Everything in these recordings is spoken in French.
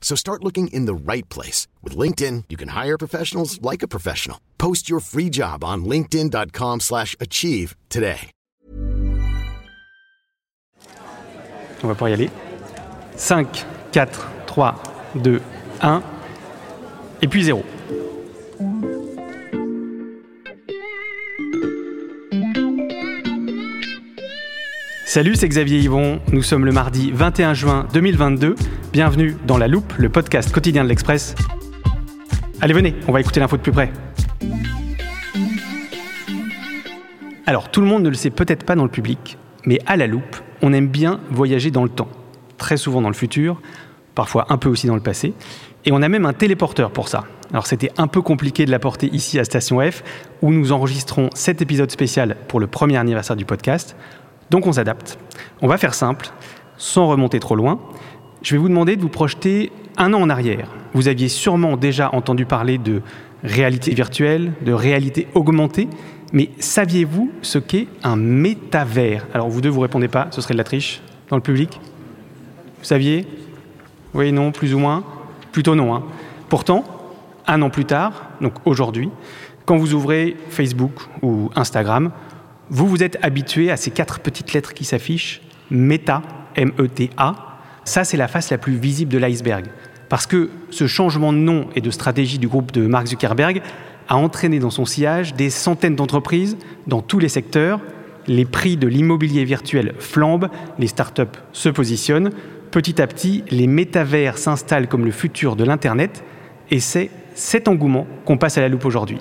So start looking in the right place. With LinkedIn, you can hire professionals like a professional. Post your free job on linkedin.com slash achieve today. On va pouvoir y aller. 5, 4, 3, 2, 1. Et puis 0. Salut, c'est Xavier Yvon. Nous sommes le mardi 21 juin 2022. Bienvenue dans La Loupe, le podcast quotidien de l'Express. Allez, venez, on va écouter l'info de plus près. Alors, tout le monde ne le sait peut-être pas dans le public, mais à La Loupe, on aime bien voyager dans le temps. Très souvent dans le futur, parfois un peu aussi dans le passé. Et on a même un téléporteur pour ça. Alors c'était un peu compliqué de l'apporter ici à Station F, où nous enregistrons cet épisode spécial pour le premier anniversaire du podcast. Donc on s'adapte. On va faire simple, sans remonter trop loin. Je vais vous demander de vous projeter un an en arrière. Vous aviez sûrement déjà entendu parler de réalité virtuelle, de réalité augmentée, mais saviez-vous ce qu'est un métavers? Alors vous deux, vous répondez pas, ce serait de la triche dans le public? Vous saviez? Oui, non, plus ou moins Plutôt non. Hein. Pourtant, un an plus tard, donc aujourd'hui, quand vous ouvrez Facebook ou Instagram, vous vous êtes habitué à ces quatre petites lettres qui s'affichent, Meta, M-E-T-A. Ça, c'est la face la plus visible de l'iceberg. Parce que ce changement de nom et de stratégie du groupe de Mark Zuckerberg a entraîné dans son sillage des centaines d'entreprises dans tous les secteurs. Les prix de l'immobilier virtuel flambent, les startups se positionnent. Petit à petit, les métavers s'installent comme le futur de l'Internet. Et c'est cet engouement qu'on passe à la loupe aujourd'hui.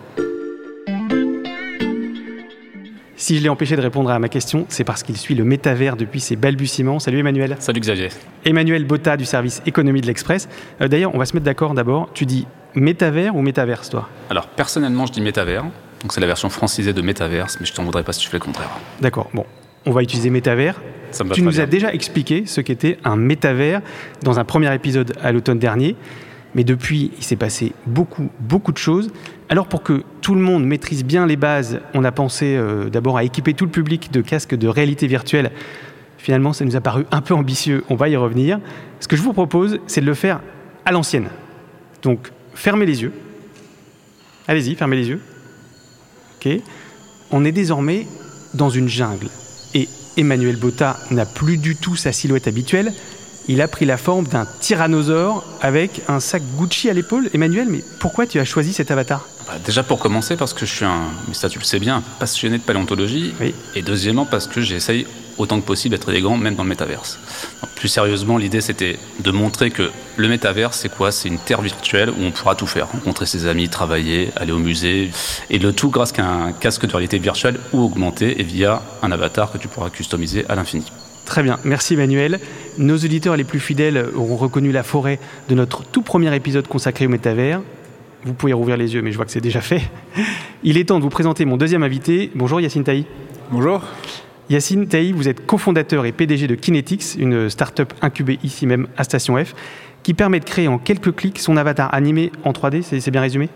Si je l'ai empêché de répondre à ma question, c'est parce qu'il suit le métavers depuis ses balbutiements. Salut Emmanuel. Salut Xavier. Emmanuel Botta du service économie de l'Express. Euh, D'ailleurs, on va se mettre d'accord d'abord. Tu dis métavers ou métaverse, toi? Alors personnellement, je dis métavers. Donc c'est la version francisée de métaverse, mais je t'en voudrais pas si tu fais le contraire. D'accord. Bon, on va utiliser métavers. Ça me va Tu nous bien. as déjà expliqué ce qu'était un métavers dans un premier épisode à l'automne dernier. Mais depuis, il s'est passé beaucoup, beaucoup de choses. Alors pour que tout le monde maîtrise bien les bases, on a pensé euh, d'abord à équiper tout le public de casques de réalité virtuelle. Finalement, ça nous a paru un peu ambitieux, on va y revenir. Ce que je vous propose, c'est de le faire à l'ancienne. Donc, fermez les yeux. Allez-y, fermez les yeux. Ok. On est désormais dans une jungle. Et Emmanuel Botta n'a plus du tout sa silhouette habituelle. Il a pris la forme d'un tyrannosaure avec un sac Gucci à l'épaule. Emmanuel, mais pourquoi tu as choisi cet avatar Bah, déjà pour commencer, parce que je suis un, mais ça tu le sais bien, un passionné de paléontologie. Oui. Et deuxièmement, parce que j'essaye autant que possible d'être élégant, même dans le métaverse. Donc, plus sérieusement, l'idée c'était de montrer que le métaverse, c'est quoi? C'est une terre virtuelle où on pourra tout faire. Rencontrer ses amis, travailler, aller au musée. Et le tout grâce à un casque de réalité virtuelle ou augmenté et via un avatar que tu pourras customiser à l'infini. Très bien, merci Emmanuel. Nos auditeurs les plus fidèles auront reconnu la forêt de notre tout premier épisode consacré au métavers. Vous pouvez rouvrir les yeux, mais je vois que c'est déjà fait. Il est temps de vous présenter mon deuxième invité. Bonjour Yacine Taï. Bonjour. Yacine Taï, vous êtes cofondateur et PDG de Kinetics, une start-up incubée ici même à Station F, qui permet de créer en quelques clics son avatar animé en 3D, c'est c'est bien résumé?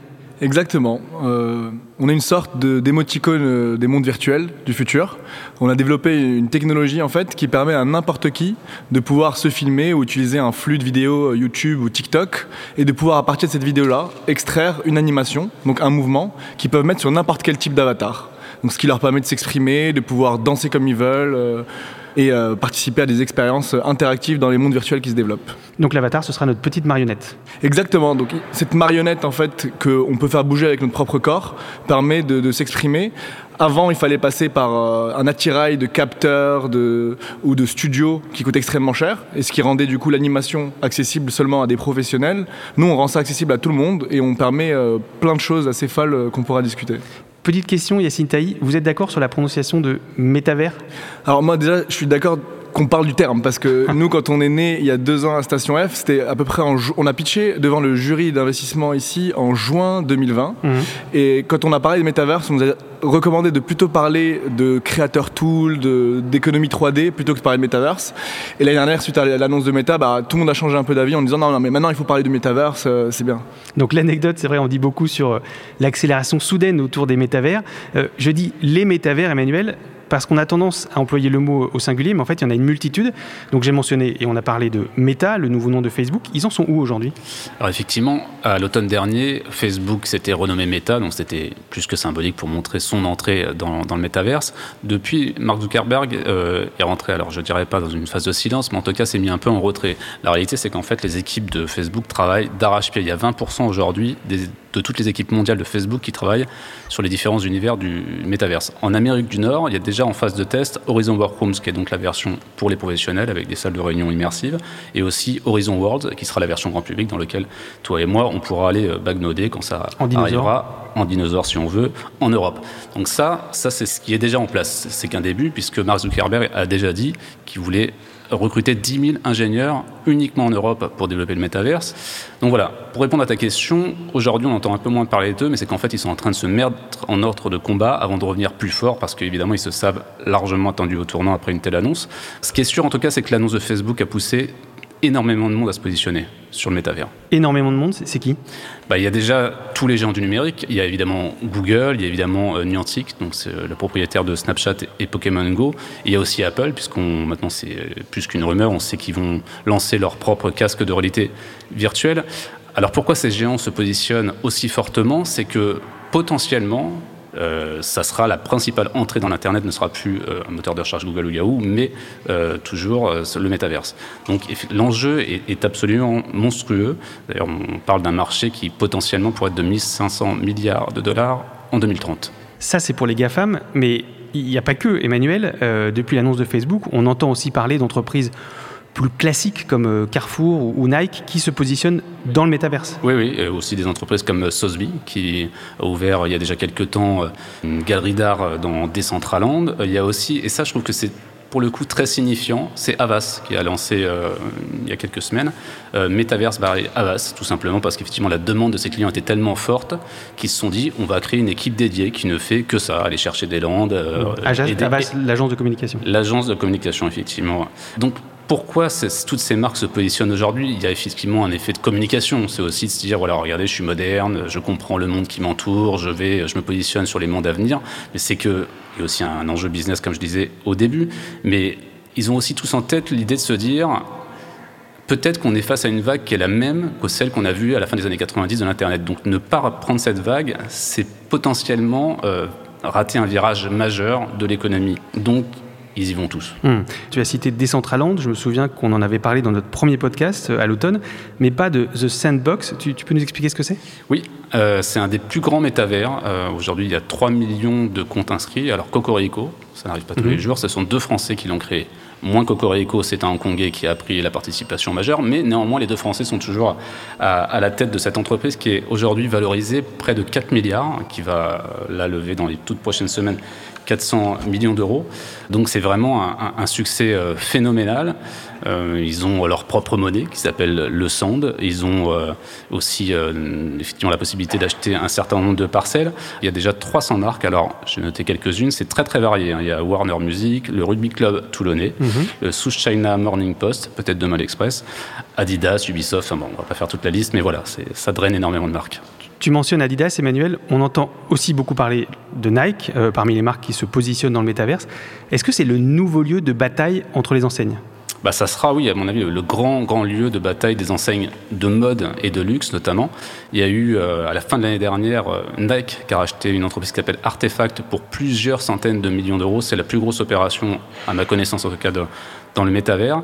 Exactement. Euh, on est une sorte de- d'émoticône euh, des mondes virtuels du futur. On a développé une technologie en fait qui permet à n'importe qui de pouvoir se filmer ou utiliser un flux de vidéos euh, YouTube ou TikTok et de pouvoir à partir de cette vidéo-là extraire une animation, donc un mouvement, qu'ils peuvent mettre sur n'importe quel type d'avatar. Donc ce qui leur permet de s'exprimer, de pouvoir danser comme ils veulent et euh, participer à des expériences interactives dans les mondes virtuels qui se développent. Donc l'avatar, ce sera notre petite marionnette. Exactement. Donc cette marionnette en fait qu'on peut faire bouger avec notre propre corps permet de, de s'exprimer Avant, il fallait passer par euh, un attirail de capteurs de, ou de studios qui coûtent extrêmement cher, et ce qui rendait du coup l'animation accessible seulement à des professionnels. Nous, on rend ça accessible à tout le monde et on permet euh, plein de choses assez folles euh, qu'on pourra discuter. Petite question, Yacine Taï, vous êtes d'accord sur la prononciation de métavers? Alors moi déjà, je suis d'accord qu'on parle du terme parce que nous quand on est né il y a deux ans à Station F c'était à peu près en on a pitché devant le jury d'investissement ici en juin 2020 Mhm. et quand on a parlé de Metaverse on nous a recommandé de plutôt parler de créateur tool de d'économie 3D plutôt que de parler de Metaverse et l'année dernière suite à l'annonce de Meta bah, tout le monde a changé un peu d'avis en disant non non mais maintenant il faut parler de Metaverse euh, c'est bien Donc l'anecdote, c'est vrai, on dit beaucoup sur euh, l'accélération soudaine autour des métavers. Euh, je dis les métavers, Emmanuel, parce qu'on a tendance à employer le mot au singulier, mais en fait, il y en a une multitude. Donc j'ai mentionné, et on a parlé de Meta, le nouveau nom de Facebook. Ils en sont où aujourd'hui? Alors effectivement, à l'automne dernier, Facebook s'était renommé Meta, donc c'était plus que symbolique pour montrer son entrée dans, le métaverse. Depuis, Mark Zuckerberg euh, est rentré, alors je dirais pas dans une phase de silence, mais en tout cas s'est mis un peu en retrait. La réalité, c'est qu'en fait, les équipes de Facebook travaillent d'arrache-pied. Il y a 20% aujourd'hui de toutes les équipes mondiales de Facebook qui travaillent sur les différents univers du métaverse. En Amérique du Nord, il y a en phase de test Horizon Workrooms, qui est donc la version pour les professionnels avec des salles de réunion immersives, et aussi Horizon Worlds, qui sera la version grand public dans laquelle toi et moi, on pourra aller euh, bagnoder quand ça En arrivera en dinosaure si on veut, en Europe. Donc ça, ça c'est ce qui est déjà en place. C'est qu'un début, puisque Mark Zuckerberg a déjà dit qu'il voulait recruter 10 000 ingénieurs uniquement en Europe pour développer le métaverse. Donc voilà, pour répondre à ta question, aujourd'hui on entend un peu moins parler d'eux, mais c'est qu'en fait ils sont en train de se mettre en ordre de combat avant de revenir plus fort, parce qu'évidemment ils se savent largement attendus au tournant après une telle annonce. Ce qui est sûr en tout cas, c'est que l'annonce de Facebook a poussé énormément de monde à se positionner sur le métavers. Énormément de monde, c'est qui? Bah, il y a déjà tous les géants du numérique. Il y a évidemment Google, il y a évidemment euh, Niantic, donc c'est euh, le propriétaire de Snapchat et Pokémon Go. Il y a aussi Apple, puisqu'on maintenant c'est euh, plus qu'une rumeur, on sait qu'ils vont lancer leur propre casque de réalité virtuelle. Alors pourquoi ces géants se positionnent aussi fortement? C'est que potentiellement, euh, ça sera la principale entrée dans l'Internet, ne sera plus euh, un moteur de recherche Google ou Yahoo, mais euh, toujours le métaverse. Donc l'enjeu est, absolument monstrueux. D'ailleurs, on parle d'un marché qui potentiellement pourrait être de 1500 milliards de dollars en 2030. Ça, c'est pour les GAFAM, mais il n'y a pas que, Emmanuel. Depuis l'annonce de Facebook, on entend aussi parler d'entreprises plus classiques comme euh, Carrefour ou, Nike qui se positionnent dans le métaverse. Oui, oui, et aussi des entreprises comme euh, Sotheby, qui a ouvert euh, il y a déjà quelques temps une galerie d'art dans Decentraland. Il y a aussi, et ça je trouve que c'est pour le coup très signifiant, c'est Avas qui a lancé euh, il y a quelques semaines euh, Metaverse by Avas, tout simplement parce qu'effectivement la demande de ses clients était tellement forte qu'ils se sont dit on va créer une équipe dédiée qui ne fait que ça, aller chercher des landes. euh, Avas, l'agence de communication. L'agence de communication, effectivement. Donc, pourquoi toutes ces marques se positionnent aujourd'hui Il y a effectivement un effet de communication. C'est aussi de se dire, voilà, regardez, je suis moderne, je comprends le monde qui m'entoure, je vais, je me positionne sur les mondes à venir. Mais c'est que il y a aussi un enjeu business, comme je disais au début. Mais ils ont aussi tous en tête l'idée de se dire, peut-être qu'on est face à une vague qui est la même que celle qu'on a vue à la fin des années 90 de l'Internet. Donc ne pas prendre cette vague, c'est potentiellement euh, rater un virage majeur de l'économie. Donc ils y vont tous. Hmm. Tu as cité Decentraland, je me souviens qu'on en avait parlé dans notre premier podcast euh, à l'automne, mais pas de The Sandbox. Tu, tu peux nous expliquer ce que c'est? Oui, euh, c'est un des plus grands métavers. Euh, Aujourd'hui, il y a 3 millions de comptes inscrits. Alors Cocorico, ça n'arrive pas tous Mhm. les jours, ce sont deux Français qui l'ont créé. Moins Cocorico, c'est un Hongkongais qui a pris la participation majeure, mais néanmoins, les deux Français sont toujours à, à la tête de cette entreprise qui est aujourd'hui valorisée près de 4 milliards, qui va la lever dans les toutes prochaines semaines 400 millions d'euros. Donc c'est vraiment un, succès euh, phénoménal. Euh, ils ont leur propre monnaie qui s'appelle le Sand. Ils ont euh, aussi effectivement la possibilité d'acheter un certain nombre de parcelles. Il y a déjà 300 marques. Alors j'ai noté quelques-unes. C'est très très varié. hein. Il y a Warner Music, le Rugby Club Toulonnais, le South China Morning Post, peut-être demain l'Express, Adidas, Ubisoft. Enfin bon, on va pas faire toute la liste, mais voilà, ça draine énormément de marques. Tu mentionnes Adidas, Emmanuel. On entend aussi beaucoup parler de Nike euh, parmi les marques qui se positionnent dans le métaverse. Est-ce que c'est le nouveau lieu de bataille entre les enseignes? Bah, ça sera, oui, à mon avis, le grand, grand lieu de bataille des enseignes de mode et de luxe, notamment. Il y a eu, euh, à la fin de l'année dernière, euh, Nike qui a racheté une entreprise qui s'appelle Artefact pour plusieurs centaines de millions d'euros. C'est la plus grosse opération, à ma connaissance en tout cas, dans le métavers.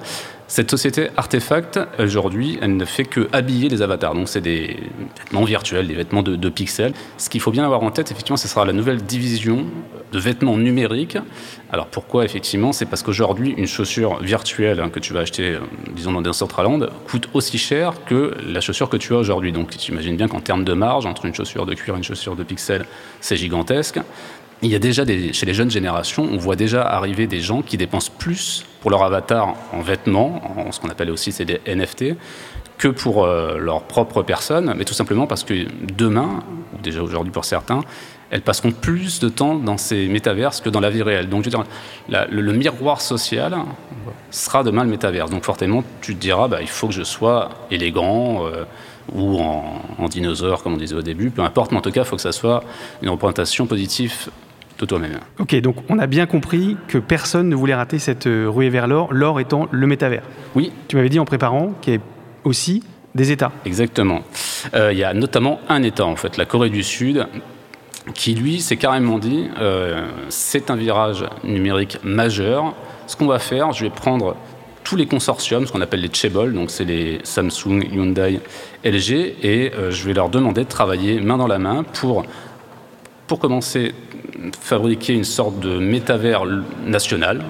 Cette société Artefact, aujourd'hui, elle ne fait que habiller les avatars. Donc, c'est des vêtements virtuels, des vêtements de, pixels. Ce qu'il faut bien avoir en tête, effectivement, ce sera la nouvelle division de vêtements numériques. Alors, pourquoi, effectivement? C'est parce qu'aujourd'hui, une chaussure virtuelle hein, que tu vas acheter, euh, disons, dans un land coûte aussi cher que la chaussure que tu as aujourd'hui. Donc, tu imagines bien qu'en termes de marge, entre une chaussure de cuir et une chaussure de pixels, c'est gigantesque il y a déjà des, chez les jeunes générations, on voit déjà arriver des gens qui dépensent plus pour leur avatar en vêtements, en ce qu'on appelle aussi c'est des NFT, que pour euh, leur propre personne, mais tout simplement parce que demain, ou déjà aujourd'hui pour certains, elles passeront plus de temps dans ces métaverses que dans la vie réelle. Donc, je veux dire, le, miroir social sera demain le métaverse. Donc, fortement, tu te diras, bah, il faut que je sois élégant euh, ou en, en, dinosaure, comme on disait au début, peu importe, mais en tout cas, il faut que ça soit une représentation positive toi-même. Ok, donc on a bien compris que personne ne voulait rater cette euh, ruée vers l'or, l'or étant le métavers. Oui. Tu m'avais dit en préparant qu'il y avait aussi des États. Exactement. Euh, il y a notamment un État, en fait, la Corée du Sud, qui lui s'est carrément dit euh, c'est un virage numérique majeur. Ce qu'on va faire, je vais prendre tous les consortiums, ce qu'on appelle les Chebol, donc c'est les Samsung, Hyundai, LG, et je vais leur demander de travailler main dans la main pour, pour commencer fabriquer une sorte de métavers national,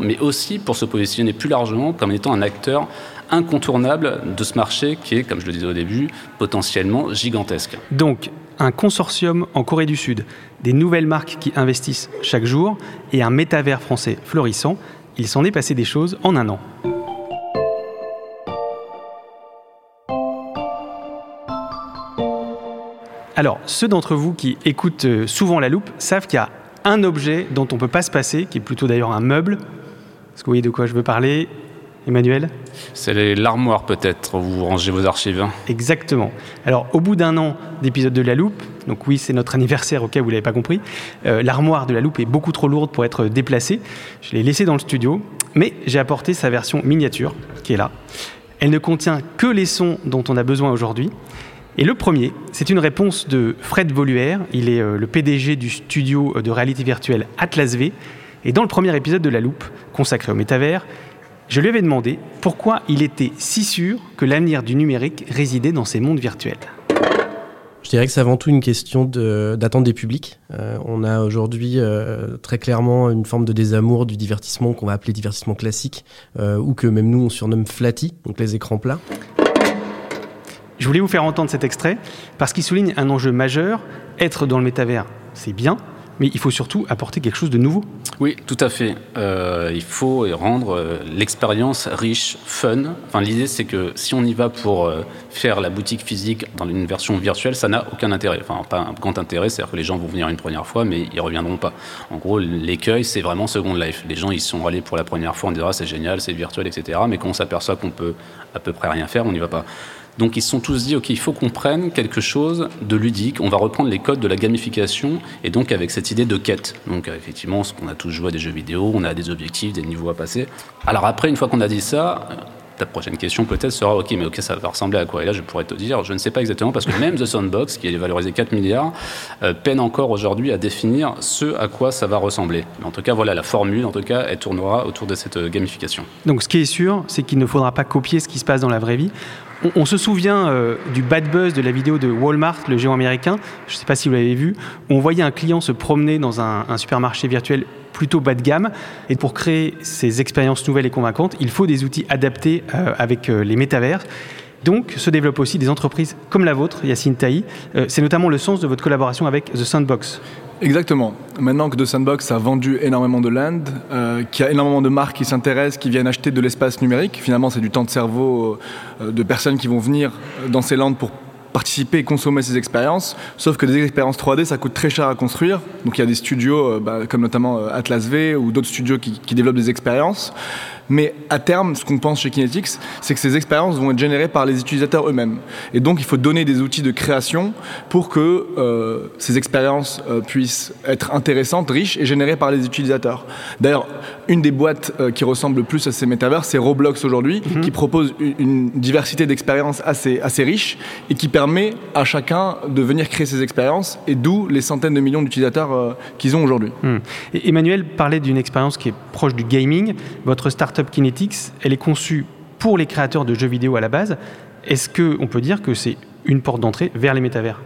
mais aussi pour se positionner plus largement comme étant un acteur incontournable de ce marché qui est, comme je le disais au début, potentiellement gigantesque. Donc, un consortium en Corée du Sud, des nouvelles marques qui investissent chaque jour et un métavers français florissant, il s'en est passé des choses en un an. Alors, ceux d'entre vous qui écoutent euh, souvent la loupe savent qu'il y a un objet dont on ne peut pas se passer, qui est plutôt d'ailleurs un meuble. Est-ce que vous voyez de quoi je veux parler Emmanuel? C'est l'armoire peut-être, où vous rangez vos archives. Exactement. Alors au bout d'un an d'épisode de La Loupe, donc oui c'est notre anniversaire au cas où vous ne l'avez pas compris, euh, l'armoire de La Loupe est beaucoup trop lourde pour être déplacée. Je l'ai laissée dans le studio, mais j'ai apporté sa version miniature, qui est là. Elle ne contient que les sons dont on a besoin aujourd'hui. Et le premier, c'est une réponse de Fred Voluère. Il est euh, le PDG du studio de réalité virtuelle Atlas V. Et dans le premier épisode de La Loupe, consacré au métavers, je lui avais demandé pourquoi il était si sûr que l'avenir du numérique résidait dans ces mondes virtuels. Je dirais que c'est avant tout une question d'attente des publics. Euh, on a aujourd'hui euh, très clairement une forme de désamour du divertissement qu'on va appeler divertissement classique, ou que même nous on surnomme flatty, donc les écrans plats. Je voulais vous faire entendre cet extrait parce qu'il souligne un enjeu majeur. Être dans le métavers, c'est bien, mais il faut surtout apporter quelque chose de nouveau. Oui, tout à fait. Euh, il faut rendre euh, l'expérience riche, fun. Enfin, l'idée, c'est que si on y va pour euh, faire la boutique physique dans une version virtuelle, ça n'a aucun intérêt. Enfin, pas un grand intérêt, c'est-à-dire que les gens vont venir une première fois, mais ils reviendront pas. En gros, l'écueil, c'est vraiment Second Life. Les gens, ils sont allés pour la première fois, on dira c'est génial, c'est virtuel, etc. Mais quand on s'aperçoit qu'on peut à peu près rien faire, on n'y va pas. Donc ils se sont tous dit, OK, il faut qu'on prenne quelque chose de ludique, on va reprendre les codes de la gamification, et donc avec cette idée de quête. Donc euh, effectivement, qu'on a tous joué à des jeux vidéo, on a des objectifs, des niveaux à passer. Alors après, une fois qu'on a dit ça, euh, ta prochaine question peut-être sera ok mais ok ça va ressembler à quoi? Et là je pourrais te dire je ne sais pas exactement parce que même The Sandbox qui est valorisé 4 milliards euh, peine encore aujourd'hui à définir ce à quoi ça va ressembler. Mais en tout cas voilà la formule en tout cas elle tournera autour de cette gamification. Donc ce qui est sûr c'est qu'il ne faudra pas copier ce qui se passe dans la vraie vie on, se souvient euh, du bad buzz de la vidéo de Walmart, le géant américain, je ne sais pas si vous l'avez vu, où on voyait un client se promener dans un, supermarché virtuel plutôt bas de gamme. Et pour créer ces expériences nouvelles et convaincantes, il faut des outils adaptés euh, avec euh, les métavers. Donc se développent aussi des entreprises comme la vôtre, Yacine Taï. c'est notamment le sens de votre collaboration avec The Sandbox. Exactement. Maintenant que The Sandbox a vendu énormément de land, euh, qu'il y a énormément de marques qui s'intéressent, qui viennent acheter de l'espace numérique, finalement c'est du temps de cerveau euh, de personnes qui vont venir dans ces lands pour participer et consommer ces expériences. Sauf que des expériences 3D, ça coûte très cher à construire. Donc il y a des studios, euh, bah, comme notamment Atlas V ou d'autres studios qui, développent des expériences. Mais à terme, ce qu'on pense chez Kinetics, c'est que ces expériences vont être générées par les utilisateurs eux-mêmes. Et donc, il faut donner des outils de création pour que euh, ces expériences euh, puissent être intéressantes, riches et générées par les utilisateurs. D'ailleurs, une des boîtes euh, qui ressemble le plus à ces métavers, c'est Roblox aujourd'hui, mhm. qui propose une, diversité d'expériences assez, assez riche et qui permet à chacun de venir créer ses expériences et d'où les centaines de millions d'utilisateurs qu'ils ont aujourd'hui. Hmm. Emmanuel parlait d'une expérience qui est proche du gaming. Votre startup Kinetics, elle est conçue pour les créateurs de jeux vidéo à la base. Est-ce qu'on peut dire que c'est une porte d'entrée vers les métavers?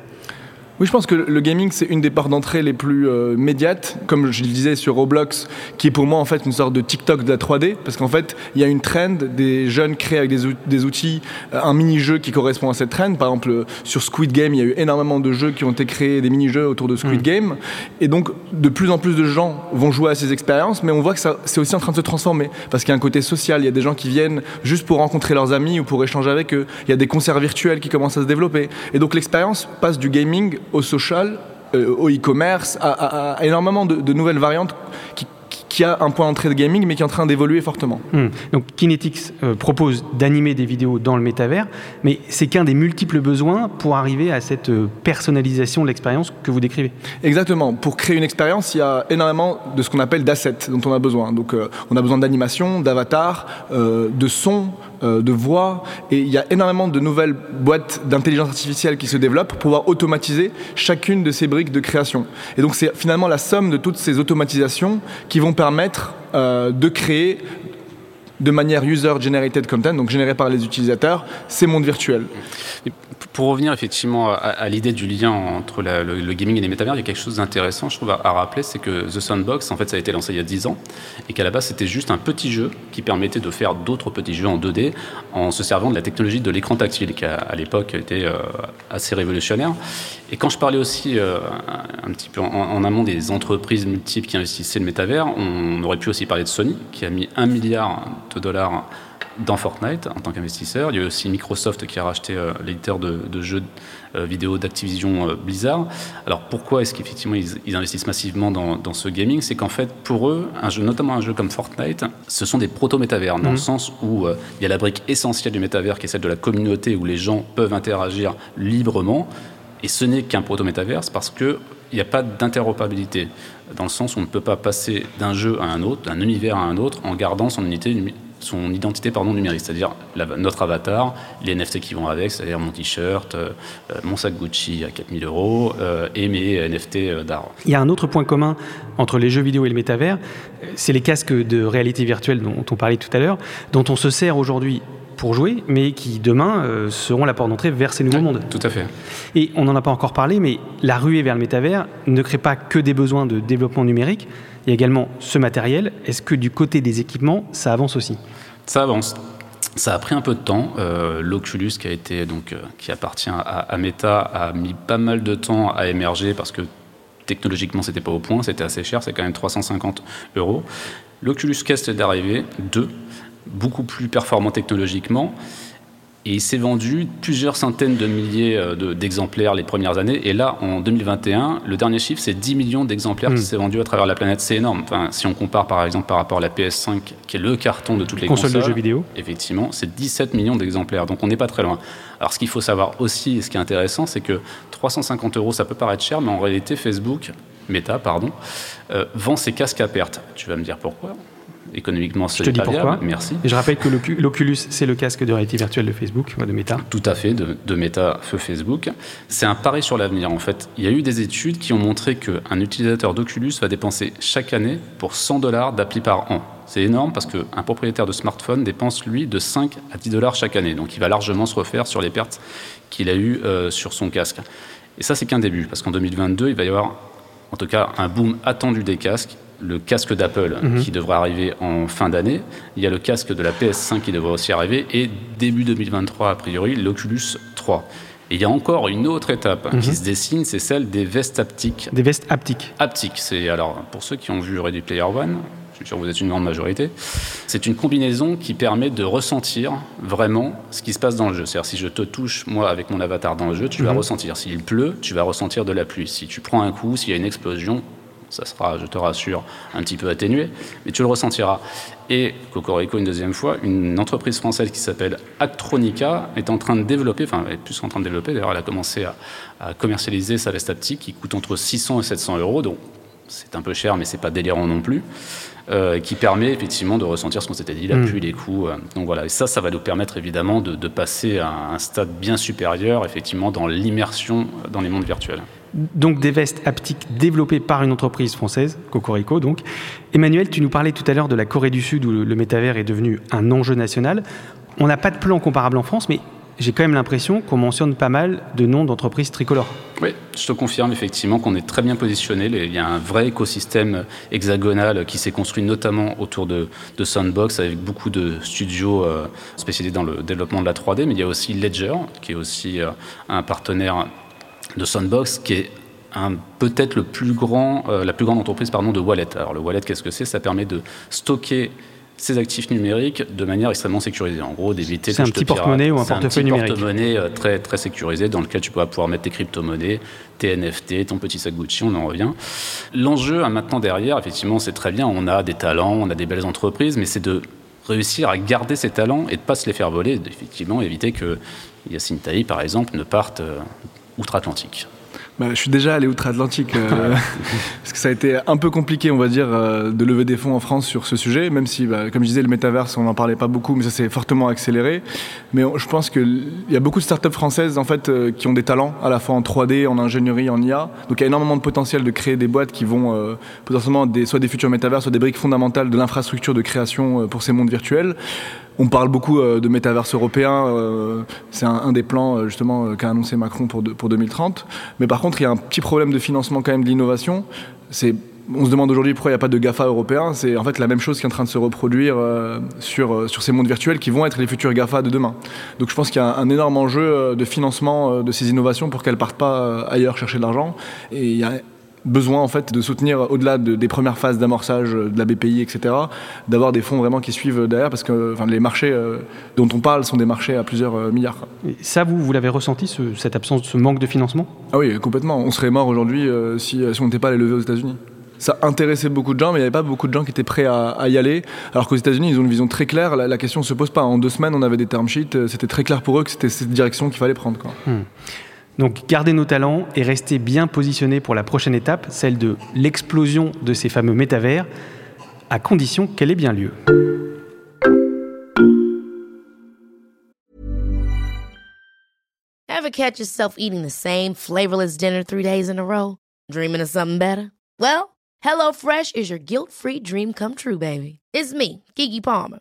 Oui, je pense que le gaming, c'est une des portes d'entrée les plus euh, médiates, comme je le disais sur Roblox, qui est pour moi en fait une sorte de TikTok de la 3D, parce qu'en fait, il y a une trend, des jeunes créent avec des, outils euh, un mini-jeu qui correspond à cette trend. Par exemple, sur Squid Game, il y a eu énormément de jeux qui ont été créés, des mini-jeux autour de Squid mm. Game, et donc de plus en plus de gens vont jouer à ces expériences, mais on voit que c'est aussi en train de se transformer, parce qu'il y a un côté social, il y a des gens qui viennent juste pour rencontrer leurs amis ou pour échanger avec eux, il y a des concerts virtuels qui commencent à se développer, et donc l'expérience passe du gaming au social, euh, au e-commerce, à, énormément de, nouvelles variantes qui, qui a un point d'entrée de gaming, mais qui est en train d'évoluer fortement. Hmm. Donc Kinetics euh, propose d'animer des vidéos dans le métavers, mais c'est qu'un des multiples besoins pour arriver à cette euh, personnalisation de l'expérience que vous décrivez. Exactement. Pour créer une expérience, il y a énormément de ce qu'on appelle d'assets dont on a besoin. Donc on a besoin d'animation, d'avatar, de son, euh, de voix, et il y a énormément de nouvelles boîtes d'intelligence artificielle qui se développent pour pouvoir automatiser chacune de ces briques de création. Et donc c'est finalement la somme de toutes ces automatisations qui vont permettre euh, de créer de manière user-generated content, donc généré par les utilisateurs, ces mondes virtuels. pour revenir effectivement à, l'idée du lien entre le, gaming et les métavers, il y a quelque chose d'intéressant, je trouve, à, rappeler, c'est que The Sandbox, en fait, ça a été lancé il y a 10 ans, et qu'à la base, c'était juste un petit jeu qui permettait de faire d'autres petits jeux en 2D en se servant de la technologie de l'écran tactile, qui à, l'époque était euh, assez révolutionnaire. Et quand je parlais aussi euh, un petit peu en, amont des entreprises multiples qui investissaient le métavers, on aurait pu aussi parler de Sony, qui a mis un milliard de dollars dans Fortnite en tant qu'investisseur. Il y a aussi Microsoft qui a racheté euh, l'éditeur de, jeux euh, vidéo d'Activision Blizzard. Alors pourquoi est-ce qu'effectivement ils, investissent massivement dans, ce gaming? C'est qu'en fait pour eux, un jeu, notamment un jeu comme Fortnite, ce sont des proto-métavers, dans le mmh. sens où il y a la brique essentielle du métavers qui est celle de la communauté où les gens peuvent interagir librement. Et ce n'est qu'un proto-métaverse parce qu'il n'y a pas d'interopérabilité, dans le sens où on ne peut pas passer d'un jeu à un autre, d'un univers à un autre, en gardant son, unité, son identité pardon, numérique, c'est-à-dire notre avatar, les NFT qui vont avec, c'est-à-dire mon t-shirt, euh, euh, mon sac Gucci à 4000 euros euh, et mes NFT d'art. Il y a un autre point commun entre les jeux vidéo et le métavers, c'est les casques de réalité virtuelle dont on parlait tout à l'heure, dont on se sert aujourd'hui pour jouer, mais qui demain euh, seront la porte d'entrée vers ces nouveaux mondes. Tout à fait. Et on n'en a pas encore parlé, mais la ruée vers le métavers ne crée pas que des besoins de développement numérique, il y a également ce matériel. Est-ce que du côté des équipements, ça avance aussi? Ça avance. Ça a pris un peu de temps. Euh, L'Oculus, qui euh, qui appartient à, Meta, a mis pas mal de temps à émerger parce que technologiquement, c'était pas au point, c'était assez cher, c'est quand même 350 euros. L'Oculus Quest est d'arriver, 2 beaucoup plus performant technologiquement. Et il s'est vendu plusieurs centaines de milliers euh, d'exemplaires les premières années. Et là, en 2021, le dernier chiffre, c'est 10 millions d'exemplaires qui hmm. s'est vendu à travers la planète. C'est énorme. Enfin, si on compare par exemple par rapport à la PS5, qui est le carton de toutes les consoles, de jeux vidéo, effectivement, c'est 17 millions d'exemplaires. Donc on n'est pas très loin. Alors ce qu'il faut savoir aussi, et ce qui est intéressant, c'est que 350 euros, ça peut paraître cher, mais en réalité, Facebook, Meta, pardon, euh, vend ses casques à perte. Tu vas me dire pourquoi? Économiquement Je te dis pourquoi. Merci. Et je rappelle que l'Oculus, c'est le casque de réalité virtuelle de Facebook, de Meta. Tout à fait, de, de Meta, feu Facebook. C'est un pari sur l'avenir, en fait. Il y a eu des études qui ont montré qu'un utilisateur d'Oculus va dépenser chaque année pour 100 dollars d'appli par an. C'est énorme parce qu'un propriétaire de smartphone dépense, lui, de 5 à 10 dollars chaque année. Donc il va largement se refaire sur les pertes qu'il a eues euh, sur son casque. Et ça, c'est qu'un début, parce qu'en 2022, il va y avoir en tout cas un boom attendu des casques le casque d'Apple mhm. qui devrait arriver en fin d'année. Il y a le casque de la PS5 qui devrait aussi arriver. Et début 2023, a priori, l'Oculus 3. Et il y a encore une autre étape qui mhm. se dessine, c'est celle des vestes haptiques. Des vestes haptiques. Haptiques, c'est alors pour ceux qui ont vu Ready Player One, je suis sûr que vous êtes une grande majorité, c'est une combinaison qui permet de ressentir vraiment ce qui se passe dans le jeu. C'est-à-dire si je te touche moi avec mon avatar dans le jeu, tu vas mhm. ressentir. S'il pleut, tu vas ressentir de la pluie. Si tu prends un coup, s'il y a une explosion, ça sera, je te rassure, un petit peu atténué, mais tu le ressentiras. Et Cocorico, une deuxième fois, une entreprise française qui s'appelle Actronica est en train de développer, enfin, elle est plus en train de développer, d'ailleurs, elle a commencé à, commercialiser sa veste haptique qui coûte entre 600 et 700 euros. Donc, c'est un peu cher, mais c'est pas délirant non plus. Euh, qui permet effectivement de ressentir ce qu'on s'était dit, la Mm. pluie, les coups. euh. Donc voilà, et ça, ça va nous permettre évidemment de, de passer à un stade bien supérieur, effectivement, dans l'immersion dans les mondes virtuels. Donc des vestes haptiques développées par une entreprise française, Cocorico donc. Emmanuel, tu nous parlais tout à l'heure de la Corée du Sud où le, le métavers est devenu un enjeu national. On n'a pas de plan comparable en France, mais j'ai quand même l'impression qu'on mentionne pas mal de noms d'entreprises tricolores. Oui, je te confirme effectivement qu'on est très bien positionné. Il y a un vrai écosystème hexagonal qui s'est construit notamment autour de, Sandbox avec beaucoup de studios euh, spécialisés dans le développement de la 3D, mais il y a aussi Ledger qui est aussi euh, un partenaire de Sandbox qui est peut-être le euh, la plus grande entreprise pardon, de wallet. Alors le wallet, qu'est-ce que c'est? Ça permet de stocker ses actifs numériques de manière extrêmement sécurisée. En gros, d'éviter C'est un petit porte-monnaie ou un C'est portefeuille petit numérique. porte-monnaie euh, très, très sécurisé dans lequel tu vas pouvoir mettre tes crypto-monnaies, tes NFT, ton petit sac Gucci, on en revient. L'enjeu hein, maintenant derrière, effectivement, c'est très bien, on a des talents, on a des belles entreprises, mais c'est de réussir à garder ces talents et de ne pas se les faire voler, effectivement, éviter que Yacine Taï, par exemple, ne parte euh, outre-Atlantique. Bah, je suis déjà allé outre-Atlantique euh, parce que ça a été un peu compliqué, on va dire, euh, de lever des fonds en France sur ce sujet, même si, bah, comme je disais, le métaverse, on n'en parlait pas beaucoup, mais ça s'est fortement accéléré. Mais on- je pense qu'il y a beaucoup de startups françaises en fait euh, qui ont des talents à la fois en 3D, en ingénierie, en IA. Donc il y a énormément de potentiel de créer des boîtes qui vont potentiellement des, soit des futurs métavers, soit des briques fondamentales de l'infrastructure de création pour ces mondes virtuels. On parle beaucoup euh, de métaverse européen, euh, c'est un, des plans euh, justement qu'a annoncé Macron pour, pour 2030. Mais par contre, il y a un petit problème de financement quand même de l'innovation. C'est on se demande aujourd'hui pourquoi il n'y a pas de GAFA européen. C'est en fait la même chose qui est en train de se reproduire sur, sur ces mondes virtuels qui vont être les futurs GAFA de demain. Donc je pense qu'il y a un, énorme enjeu de financement de ces innovations pour qu'elles partent pas ailleurs chercher de l'argent. Et il y a besoin en fait de soutenir au-delà de- des premières phases d'amorçage euh, de la BPI, etc., d'avoir des fonds vraiment qui suivent derrière parce que enfin, les marchés euh, dont on parle sont des marchés à plusieurs euh, milliards. Et ça, vous, vous l'avez ressenti, ce- cette absence, ce manque de financement? Ah oui, complètement. On serait mort aujourd'hui euh, si, si on n'était pas allé lever aux États-Unis. Ça intéressait beaucoup de gens, mais il n'y avait pas beaucoup de gens qui étaient prêts à, à y aller. Alors qu'aux États-Unis, ils ont une vision très claire. La, la question ne se pose pas. En deux semaines, on avait des term sheets. euh, C'était très clair pour eux que c'était cette direction qu'il fallait prendre. Quoi. Donc garder nos talents et rester bien positionnés pour la prochaine étape, celle de l'explosion de ces fameux métavers, à condition qu'elle ait bien lieu. Ever catch yourself eating the same flavorless dinner three days in a row? Dreaming of something better? Well, HelloFresh is your guilt free dream come true, baby. It's me, Kiki Palmer.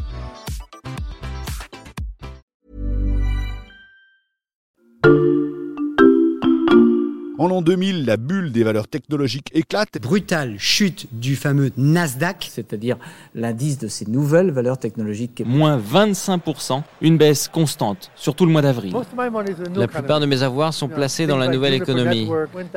En l'an 2000, la bulle des valeurs technologiques éclate. brutale chute du fameux Nasdaq. c'est-à-dire l'indice de ces nouvelles valeurs technologiques. moins 25%, une baisse constante sur tout le mois d'avril. La plupart de mes avoirs sont placés dans la nouvelle économie.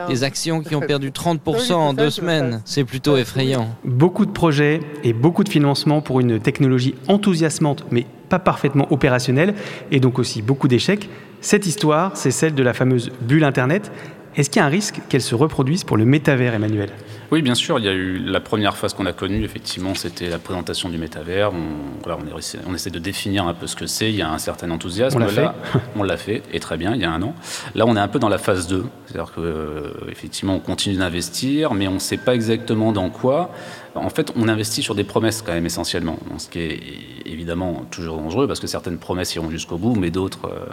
Des actions qui ont perdu 30% en deux semaines, c'est plutôt effrayant. Beaucoup de projets et beaucoup de financement pour une technologie enthousiasmante mais pas parfaitement opérationnelle et donc aussi beaucoup d'échecs. Cette histoire, c'est celle de la fameuse bulle Internet. Est-ce qu'il y a un risque qu'elle se reproduise pour le métavers, Emmanuel? Oui, bien sûr. Il y a eu la première phase qu'on a connue, effectivement, c'était la présentation du métavers. On, voilà, on, essaie, on essaie de définir un peu ce que c'est. Il y a un certain enthousiasme. On l'a Là, on l'a fait, et très bien, il y a un an. Là, on est un peu dans la phase 2. C'est-à-dire qu'effectivement, on continue d'investir, mais on ne sait pas exactement dans quoi. En fait, on investit sur des promesses quand même essentiellement, ce qui est évidemment toujours dangereux parce que certaines promesses iront jusqu'au bout, mais d'autres euh,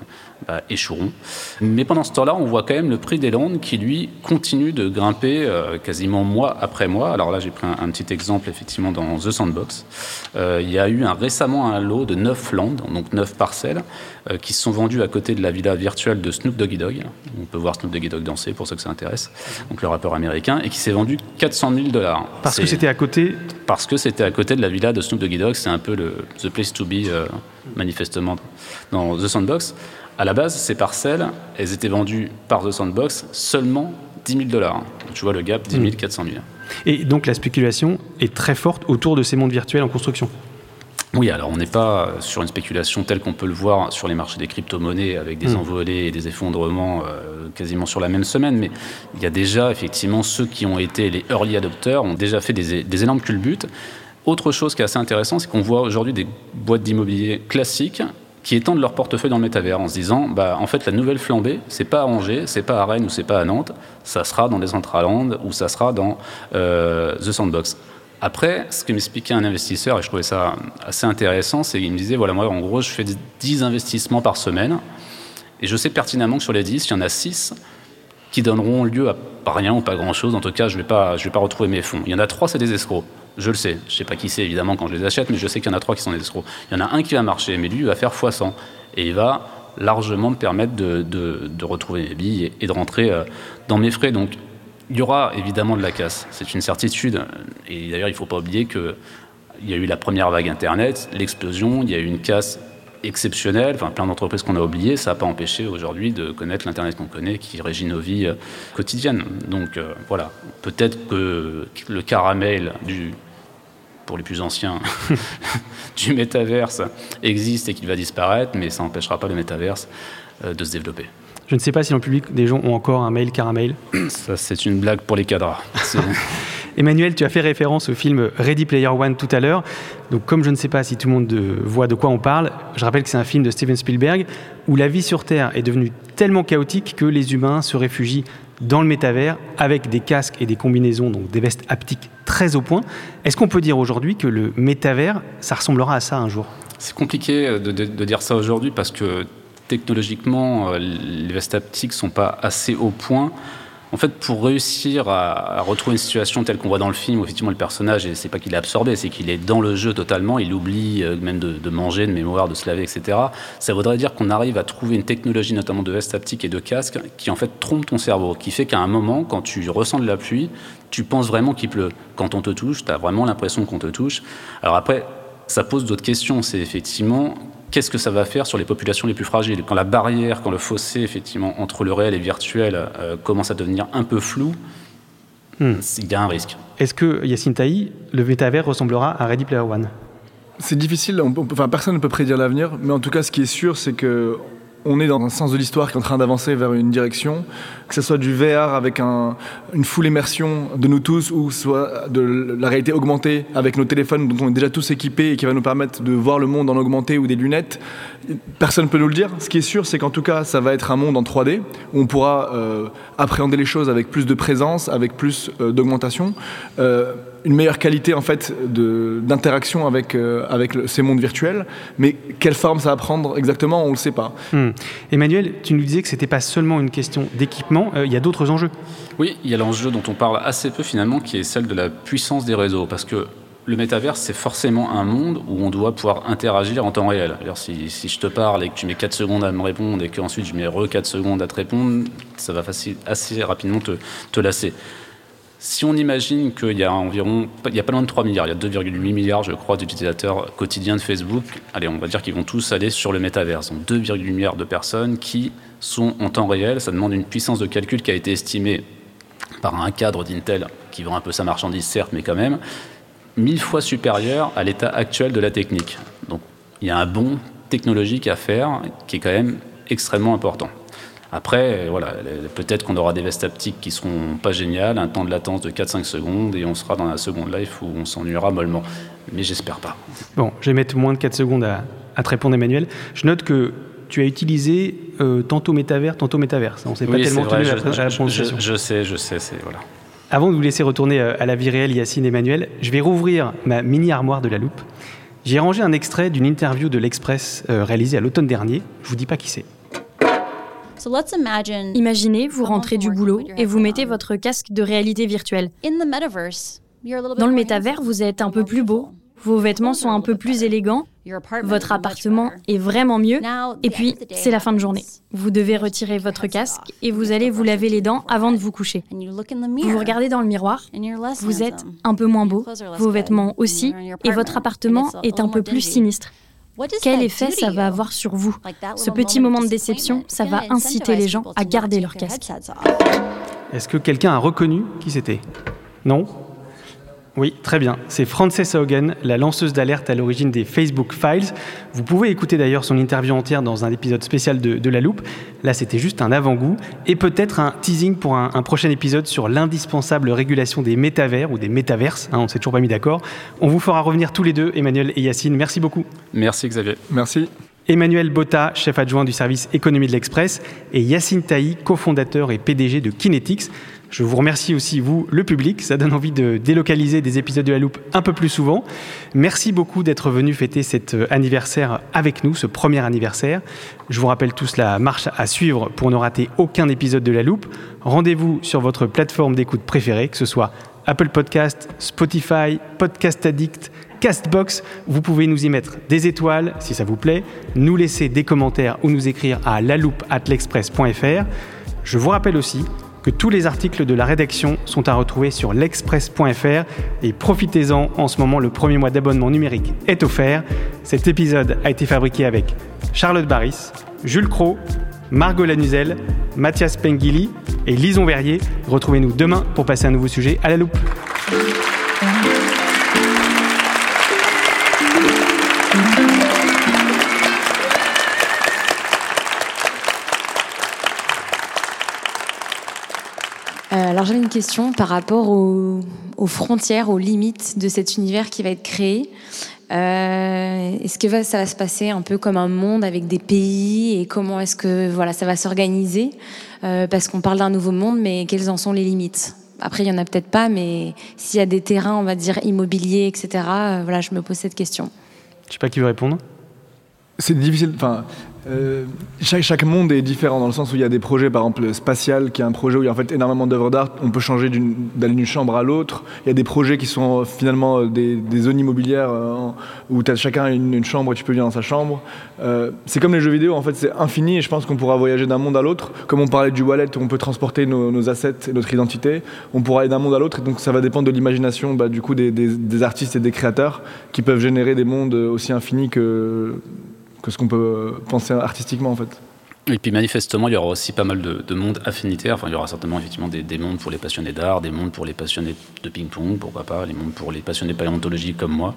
bah, échoueront. Mais pendant ce temps-là, on voit quand même le prix des Landes qui, lui, continue de grimper euh, quasiment mois après mois. Alors là, j'ai pris un, un, petit exemple effectivement dans The Sandbox. Euh, il y a eu un, récemment un lot de 9 Landes, donc 9 parcelles, qui se sont vendues à côté de la villa virtuelle de Snoop Doggy Dogg. On peut voir Snoop Doggy Dogg danser pour ceux que ça intéresse, donc le rappeur américain, et qui s'est vendu 400 000 dollars. Parce que c'était à côté parce que c'était à côté de la villa de Snoop Doggy Dogg, c'est un peu le the place to be euh, manifestement dans The Sandbox. À la base, ces parcelles, elles étaient vendues par The Sandbox seulement 10 000 dollars. Tu vois le gap, 10 000, 400 000. Et donc la spéculation est très forte autour de ces mondes virtuels en construction. Oui, alors on n'est pas sur une spéculation telle qu'on peut le voir sur les marchés des crypto-monnaies avec des Mm. envolées et des effondrements euh, quasiment sur la même semaine, mais il y a déjà effectivement ceux qui ont été les early adopters ont déjà fait des, des énormes culbutes. Autre chose qui est assez intéressant, c'est qu'on voit aujourd'hui des boîtes d'immobilier classiques qui étendent leur portefeuille dans le métavers en se disant, bah, en fait, la nouvelle flambée, c'est pas à Angers, c'est pas à Rennes ou c'est pas à Nantes, ça sera dans les Intraland ou ça sera dans euh, The Sandbox. Après, ce que m'expliquait un investisseur, et je trouvais ça assez intéressant, c'est qu'il me disait, voilà, moi, en gros, je fais 10 investissements par semaine, et je sais pertinemment que sur les 10, il y en a 6 qui donneront lieu à rien ou pas grand-chose. En tout cas, je ne vais, pas- retrouver mes fonds. Il y en a 3, c'est des escrocs. Je le sais. Je ne sais pas qui c'est, évidemment, quand je les achète, mais je sais qu'il y en a 3 qui sont des escrocs. Il y en a un qui va marcher, mais lui, il va faire x100. Et il va largement me permettre de retrouver mes billes et, et de rentrer euh, dans mes frais. Donc, il y aura évidemment de la casse. C'est une certitude. Et d'ailleurs, il ne faut pas oublier qu'il y a eu la première vague Internet, l'explosion, il y a eu une casse exceptionnelle, enfin plein d'entreprises qu'on a oubliées, ça n'a pas empêché aujourd'hui de connaître l'Internet qu'on connaît, qui régit nos vies euh, quotidiennes. Donc euh, voilà, peut-être que le caramel du pour les plus anciens, du métaverse existe et qu'il va disparaître, mais ça n'empêchera pas le métaverse euh, de se développer. Je ne sais pas si dans le public, des gens ont encore un mail caramel. Ça, c'est une blague pour les cadres. Emmanuel, tu as fait référence au film Ready Player One tout à l'heure. Donc, comme je ne sais pas si tout le monde voit de quoi on parle, je rappelle que c'est un film de Steven Spielberg où la vie sur Terre est devenue tellement chaotique que les humains se réfugient dans le métavers avec des casques et des combinaisons, donc des vestes haptiques très au point. Est-ce qu'on peut dire aujourd'hui que le métavers, ça ressemblera à ça un jour? C'est compliqué de, de- de dire ça aujourd'hui parce que technologiquement, euh, les vestes haptiques sont pas assez au point. En fait, pour réussir à, retrouver une situation telle qu'on voit dans le film, où effectivement le personnage, c'est pas qu'il est absorbé, c'est qu'il est dans le jeu totalement, il oublie euh, même de, de manger, de mémoire, de se laver, etc. Ça voudrait dire qu'on arrive à trouver une technologie, notamment de veste haptique et de casque, qui en fait trompe ton cerveau, qui fait qu'à un moment, quand tu ressens de la pluie, tu penses vraiment qu'il pleut. Quand on te touche, tu as vraiment l'impression qu'on te touche. Alors après, ça pose d'autres questions. C'est effectivement qu'est-ce que ça va faire sur les populations les plus fragiles? Quand la barrière, quand le fossé effectivement entre le réel et le virtuel euh, commence à devenir un peu flou, Hmm. il y a un risque. Est-ce que, Yacine Taï, le métavers ressemblera à Ready Player One? C'est difficile, on peut- enfin, personne ne peut prédire l'avenir, mais en tout cas, ce qui est sûr, c'est que on est dans un sens de l'histoire qui est en train d'avancer vers une direction, que ce soit du VR avec un- une full immersion de nous tous, ou soit de la réalité augmentée avec nos téléphones dont on est déjà tous équipés et qui va nous permettre de voir le monde en augmenté ou des lunettes. Personne ne peut nous le dire. Ce qui est sûr, c'est qu'en tout cas, ça va être un monde en 3D où on pourra euh, appréhender les choses avec plus de présence, avec plus euh, d'augmentation, euh, une meilleure qualité en fait de- d'interaction avec, euh, avec le- ces mondes virtuels. Mais quelle forme ça va prendre exactement, on ne le sait pas. Hmm. Emmanuel, tu nous disais que c'était pas seulement une question d'équipement, euh, il y a d'autres enjeux. Oui, il y a l'enjeu dont on parle assez peu finalement, qui est celle de la puissance des réseaux, parce que le métaverse, c'est forcément un monde où on doit pouvoir interagir en temps réel. Alors, si, si je te parle et que tu mets 4 secondes à me répondre et qu'ensuite je mets re 4 secondes à te répondre, ça va facile, assez rapidement te, te lasser. Si on imagine qu'il y a environ, il y a pas loin de 3 milliards, il y a 2,8 milliards, je crois, d'utilisateurs quotidiens de Facebook, allez, on va dire qu'ils vont tous aller sur le métaverse. Donc 2,8 milliards de personnes qui sont en temps réel. Ça demande une puissance de calcul qui a été estimée par un cadre d'Intel qui vend un peu sa marchandise, certes, mais quand même, mille fois supérieure à l'état actuel de la technique. Donc il y a un bond technologique à faire qui est quand même extrêmement important. Après, voilà, peut-être qu'on aura des vestes haptiques qui seront pas géniales, un temps de latence de 4-5 secondes, et on sera dans la seconde life où on s'ennuiera mollement. Mais j'espère pas. Bon, je vais mettre moins de 4 secondes à, à te répondre, Emmanuel. Je note que tu as utilisé euh, tantôt métavers, tantôt métaverse. On s'est pas tellement vrai, tenu je, la, à la je- prononciation. je- je sais, je sais, c'est voilà. Avant de vous laisser retourner euh, à la vie réelle, Yacine Emmanuel, je vais rouvrir ma mini armoire de la loupe. J'ai rangé un extrait d'une interview de l'Express euh, réalisée à l'automne dernier. Je vous dis pas qui c'est. Imaginez, vous rentrez du boulot et vous mettez votre casque de réalité virtuelle. Dans le métavers, vous êtes un peu plus beau, vos vêtements sont un peu plus élégants, votre appartement est vraiment mieux, et puis c'est la fin de journée. Vous devez retirer votre casque et vous allez vous laver les dents avant de vous coucher. Vous vous regardez dans le miroir, vous êtes un peu moins beau, vos vêtements aussi, et votre appartement est un peu plus sinistre. Quel effet ça va avoir sur vous Ce petit moment de déception, ça va inciter les gens à garder leur casque. Est-ce que quelqu'un a reconnu qui c'était? Non? Oui, très bien. C'est Frances Haugen, la lanceuse d'alerte à l'origine des Facebook Files. Vous pouvez écouter d'ailleurs son interview entière dans un épisode spécial de, La Loupe. Là, c'était juste un avant-goût. Et peut-être un teasing pour un, prochain épisode sur l'indispensable régulation des métavers ou des métaverses. Hein, on ne s'est toujours pas mis d'accord. On vous fera revenir tous les deux, Emmanuel et Yacine. Merci beaucoup. Merci Xavier. Merci. Emmanuel Botta, chef adjoint du service économie de l'Express, et Yacine Taï, cofondateur et PDG de Kinetics. Je vous remercie aussi, vous, le public. Ça donne envie de délocaliser des épisodes de la loupe un peu plus souvent. Merci beaucoup d'être venu fêter cet euh, anniversaire avec nous, ce premier anniversaire. Je vous rappelle tous la marche à suivre pour ne rater aucun épisode de la loupe. Rendez-vous sur votre plateforme d'écoute préférée, que ce soit Apple Podcast, Spotify, Podcast Addict, Castbox. Vous pouvez nous y mettre des étoiles si ça vous plaît, nous laisser des commentaires ou nous écrire à laloupe@l'express.fr. Je vous rappelle aussi que tous les articles de la rédaction sont à retrouver sur l'express.fr et profitez-en en ce moment, le premier mois d'abonnement numérique est offert. Cet épisode a été fabriqué avec Charlotte Baris, Jules Cro, Margot Lanuzel, Mathias Pengili et Lison Verrier. Retrouvez-nous demain pour passer un nouveau sujet à la loupe. Alors j'avais une question par rapport aux, frontières, aux limites de cet univers qui va être créé. Euh, est-ce que ça va se passer un peu comme un monde avec des pays et comment est-ce que voilà ça va s'organiser? Euh, Parce qu'on parle d'un nouveau monde, mais quelles en sont les limites? Après, il y en a peut-être pas, mais s'il y a des terrains, on va dire immobiliers, etc. Euh, voilà, je me pose cette question. Je sais pas qui veut répondre. C'est difficile. Enfin, euh, chaque, monde est différent dans le sens où il y a des projets, par exemple spatial, qui est un projet où il y a en fait énormément d'œuvres d'art. On peut changer d'aller d'une chambre à l'autre. Il y a des projets qui sont euh, finalement euh, des, zones immobilières où as chacun une, une, chambre et tu peux vivre dans sa chambre. C'est comme les jeux vidéo, en fait, c'est infini et je pense qu'on pourra voyager d'un monde à l'autre. Comme on parlait du wallet, où on peut transporter nos, assets et notre identité, on pourra aller d'un monde à l'autre. Et donc ça va dépendre de l'imagination bah, du coup des artistes et des créateurs qui peuvent générer des mondes aussi infinis que que ce qu'on peut penser artistiquement en fait. Et puis manifestement, il y aura aussi pas mal de, mondes affinitaires. Enfin, il y aura certainement effectivement des, mondes pour les passionnés d'art, des mondes pour les passionnés de ping-pong, pourquoi pas, les mondes pour les passionnés paléontologie comme moi.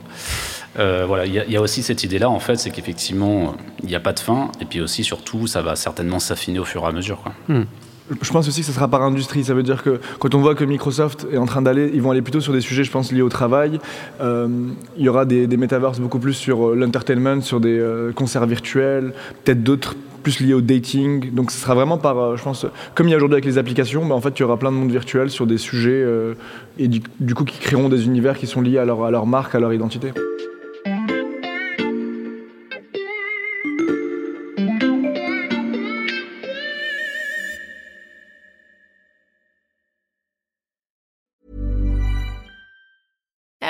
Euh, voilà, il y, a aussi cette idée-là en fait, c'est qu'effectivement, il n'y a pas de fin. Et puis aussi, surtout, ça va certainement s'affiner au fur et à mesure. Quoi. Hmm. Je pense aussi que ce sera par industrie. Ça veut dire que quand on voit que Microsoft est en train d'aller, ils vont aller plutôt sur des sujets, je pense, liés au travail. Euh, il y aura des, des beaucoup plus sur euh, l'entertainment, sur des euh, concerts virtuels, peut-être d'autres plus liés au dating. Donc ce sera vraiment par, je pense, comme il y a aujourd'hui avec les applications, bah, en fait, il y aura plein de mondes virtuels sur des sujets et du, coup qui créeront des univers qui sont liés à leur marque, à leur identité.